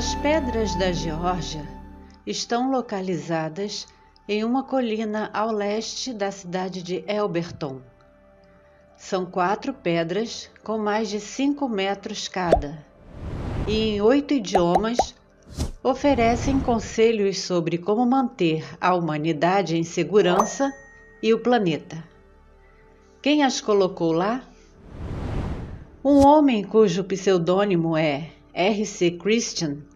As pedras da Geórgia estão localizadas em uma colina ao leste da cidade de Elberton. São quatro pedras com mais de cinco metros cada e, em oito idiomas, oferecem conselhos sobre como manter a humanidade em segurança e o planeta. Quem as colocou lá? Um homem cujo pseudônimo é R.C. Christian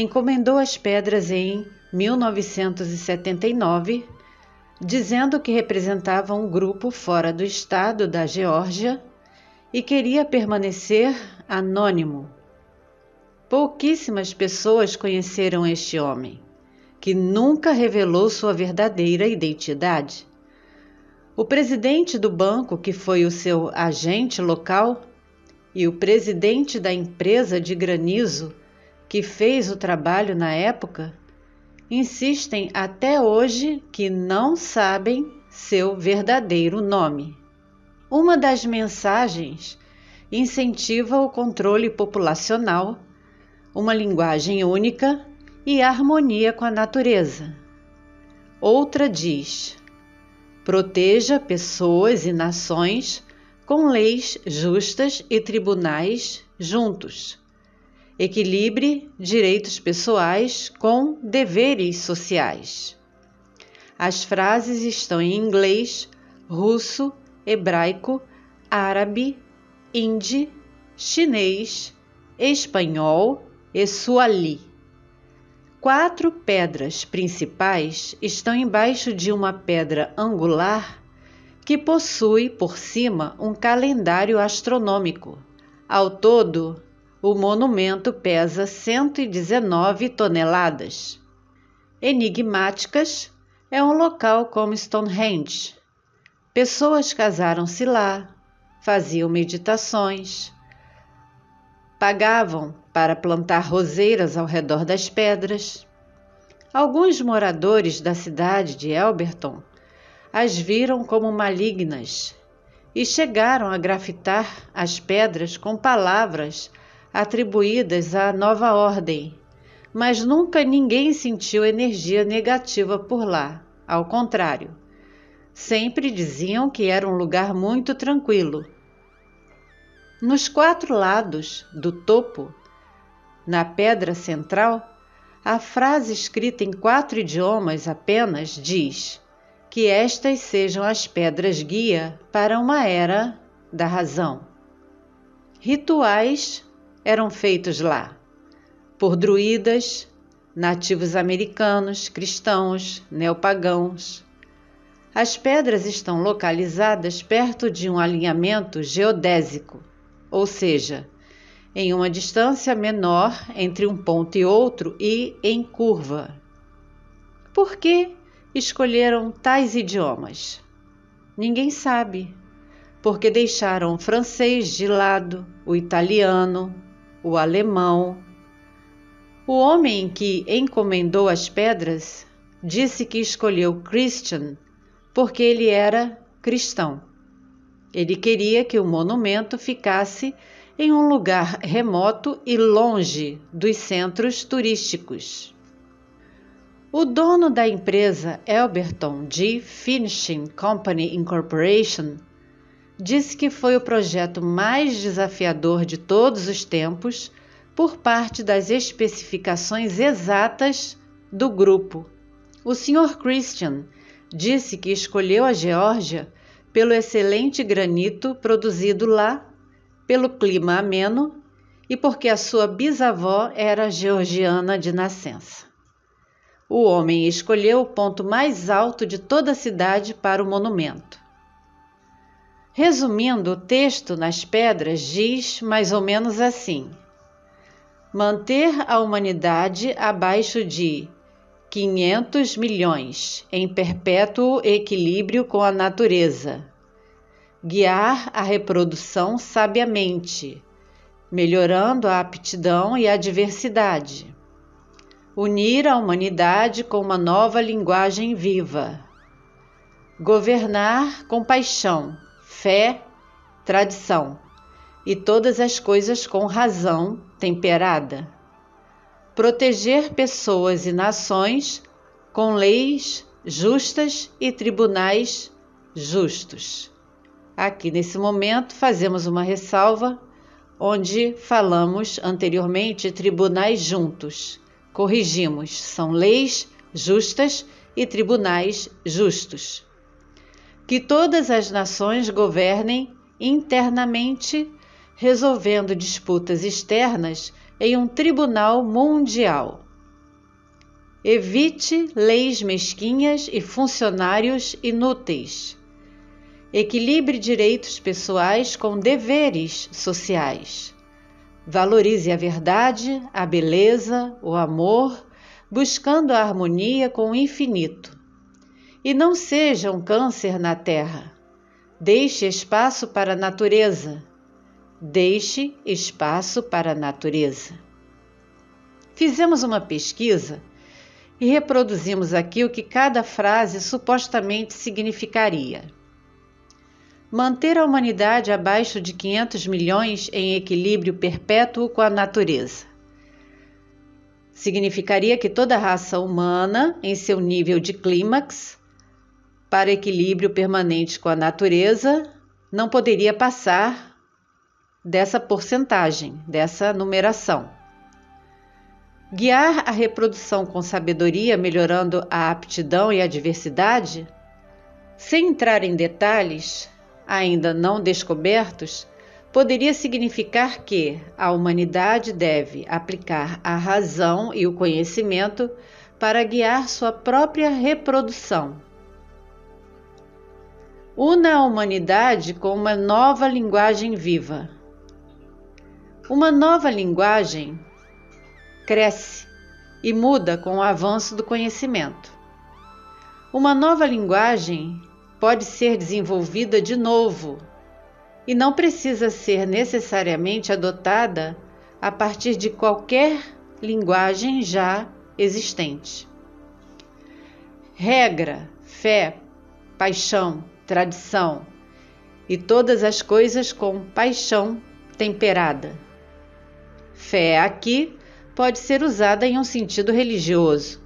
encomendou as pedras em 1979, dizendo que representava um grupo fora do estado da Geórgia e queria permanecer anônimo. Pouquíssimas pessoas conheceram este homem, que nunca revelou sua verdadeira identidade. O presidente do banco, que foi o seu agente local, e o presidente da empresa de granizo, que fez o trabalho na época, insistem até hoje que não sabem seu verdadeiro nome. Uma das mensagens incentiva o controle populacional, uma linguagem única e harmonia com a natureza. Outra diz: proteja pessoas e nações com leis justas e tribunais juntos. Equilibre direitos pessoais com deveres sociais. As frases estão em inglês, russo, hebraico, árabe, hindi, chinês, espanhol e suali. Quatro pedras principais estão embaixo de uma pedra angular que possui por cima um calendário astronômico. Ao todo, o monumento pesa 119 toneladas. Enigmáticas é um local como Stonehenge. Pessoas casaram-se lá, faziam meditações, pagavam para plantar roseiras ao redor das pedras. Alguns moradores da cidade de Elberton as viram como malignas e chegaram a grafitar as pedras com palavras atribuídas à nova ordem, mas nunca ninguém sentiu energia negativa por lá, ao contrário. Sempre diziam que era um lugar muito tranquilo. Nos quatro lados do topo na pedra central, a frase escrita em quatro idiomas apenas diz que estas sejam as pedras guia para uma era da razão. Rituais eram feitos lá por druidas, nativos americanos, cristãos, neopagãos. As pedras estão localizadas perto de um alinhamento geodésico, ou seja, em uma distância menor entre um ponto e outro e em curva. Por que escolheram tais idiomas? Ninguém sabe, porque deixaram o francês de lado, o italiano, o alemão. O homem que encomendou as pedras disse que escolheu Christian porque ele era cristão. Ele queria que o monumento ficasse em um lugar remoto e longe dos centros turísticos. O dono da empresa Elberton G. Finishing Company Incorporation disse que foi o projeto mais desafiador de todos os tempos por parte das especificações exatas do grupo. O Sr. Christian disse que escolheu a Geórgia pelo excelente granito produzido lá pelo clima ameno e porque a sua bisavó era georgiana de nascença. O homem escolheu o ponto mais alto de toda a cidade para o monumento. Resumindo, o texto nas pedras diz mais ou menos assim: manter a humanidade abaixo de 500 milhões em perpétuo equilíbrio com a natureza. Guiar a reprodução sabiamente, melhorando a aptidão e a diversidade, unir a humanidade com uma nova linguagem viva, governar com paixão, fé, tradição e todas as coisas com razão temperada, proteger pessoas e nações com leis justas e tribunais justos. Aqui nesse momento fazemos uma ressalva onde falamos anteriormente tribunais juntos. Corrigimos, são leis justas e tribunais justos. Que todas as nações governem internamente, resolvendo disputas externas em um tribunal mundial. Evite leis mesquinhas e funcionários inúteis. Equilibre direitos pessoais com deveres sociais. Valorize a verdade, a beleza, o amor, buscando a harmonia com o infinito. E não seja um câncer na terra. Deixe espaço para a natureza. Deixe espaço para a natureza. Fizemos uma pesquisa e reproduzimos aqui o que cada frase supostamente significaria. Manter a humanidade abaixo de 500 milhões em equilíbrio perpétuo com a natureza. Significaria que toda raça humana, em seu nível de clímax, para equilíbrio permanente com a natureza, não poderia passar dessa porcentagem, dessa numeração. Guiar a reprodução com sabedoria, melhorando a aptidão e a diversidade, sem entrar em detalhes, ainda não descobertos, poderia significar que a humanidade deve aplicar a razão e o conhecimento para guiar sua própria reprodução. Una a humanidade com uma nova linguagem viva. Uma nova linguagem cresce e muda com o avanço do conhecimento. Uma nova linguagem pode ser desenvolvida de novo e não precisa ser necessariamente adotada a partir de qualquer linguagem já existente. Regra, fé, paixão, tradição e todas as coisas com paixão temperada. Fé aqui pode ser usada em um sentido religioso.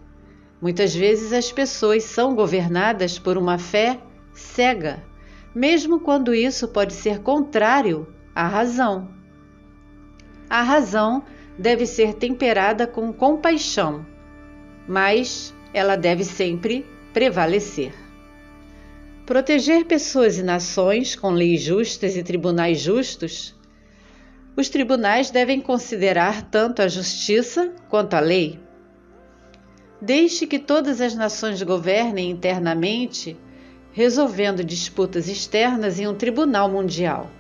Muitas vezes as pessoas são governadas por uma fé cega, mesmo quando isso pode ser contrário à razão. A razão deve ser temperada com compaixão, mas ela deve sempre prevalecer. Proteger pessoas e nações com leis justas e tribunais justos. Os tribunais devem considerar tanto a justiça quanto a lei. Deixe que todas as nações governem internamente resolvendo disputas externas em um tribunal mundial.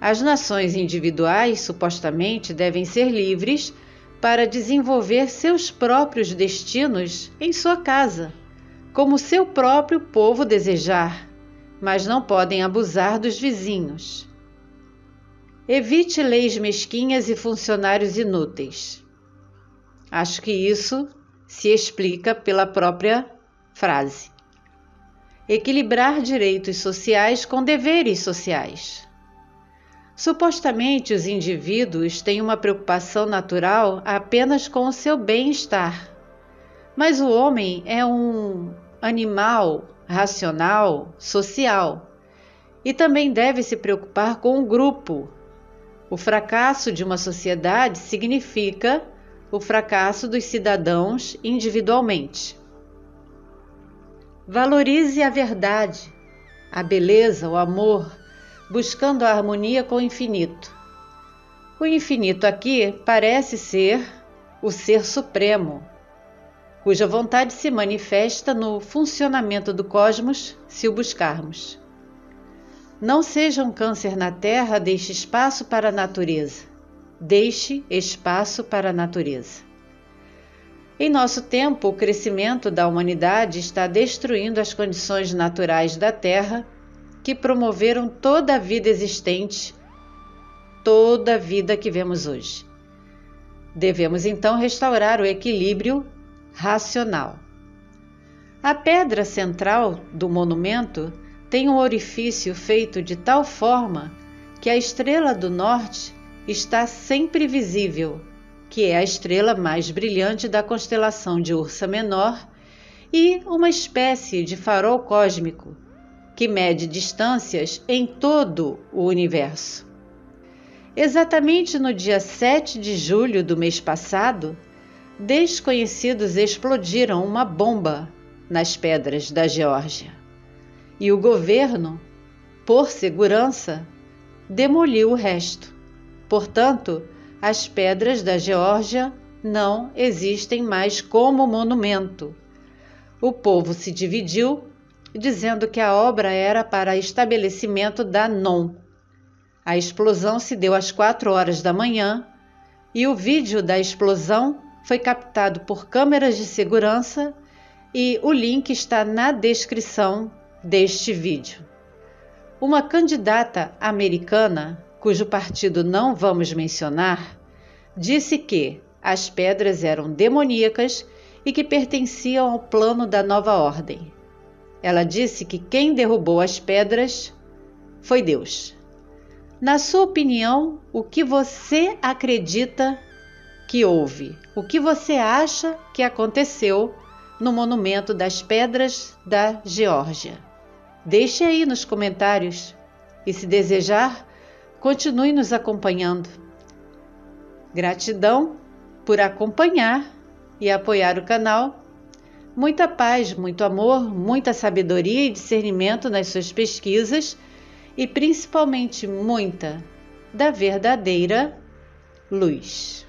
As nações individuais supostamente devem ser livres para desenvolver seus próprios destinos em sua casa, como seu próprio povo desejar, mas não podem abusar dos vizinhos. Evite leis mesquinhas e funcionários inúteis. Acho que isso se explica pela própria frase equilibrar direitos sociais com deveres sociais. Supostamente, os indivíduos têm uma preocupação natural apenas com o seu bem-estar. Mas o homem é um animal racional, social, e também deve se preocupar com o grupo. O fracasso de uma sociedade significa o fracasso dos cidadãos individualmente. Valorize a verdade, a beleza, o amor, buscando a harmonia com o infinito. O infinito aqui parece ser o Ser Supremo, cuja vontade se manifesta no funcionamento do cosmos se o buscarmos. Não seja um câncer na Terra, deixe espaço para a natureza. Deixe espaço para a natureza. Em nosso tempo, o crescimento da humanidade está destruindo as condições naturais da Terra que promoveram toda a vida existente, toda a vida que vemos hoje. Devemos então restaurar o equilíbrio racional. A pedra central do monumento tem um orifício feito de tal forma que a estrela do norte está sempre visível que é a estrela mais brilhante da constelação de Ursa Menor, e uma espécie de farol cósmico que mede distâncias em todo o universo. Exatamente no dia 7 de julho do mês passado, desconhecidos explodiram uma bomba nas pedras da Geórgia. E o governo, por segurança, demoliu o resto. Portanto, as pedras da Geórgia não existem mais como monumento. O povo se dividiu, dizendo que a obra era para estabelecimento da NOM. A explosão se deu às quatro horas da manhã e o vídeo da explosão foi captado por câmeras de segurança e o link está na descrição deste vídeo. Uma candidata americana, cujo partido não vamos mencionar, disse que as pedras eram demoníacas e que pertenciam ao plano da nova ordem. Ela disse que quem derrubou as pedras foi Deus. Na sua opinião, o que você acredita que houve? O que você acha que aconteceu no Monumento das Pedras da Geórgia? Deixe aí nos comentários e, se desejar, continue nos acompanhando. Gratidão por acompanhar e apoiar o canal. Muita paz, muito amor, muita sabedoria e discernimento nas suas pesquisas e principalmente muita da verdadeira luz.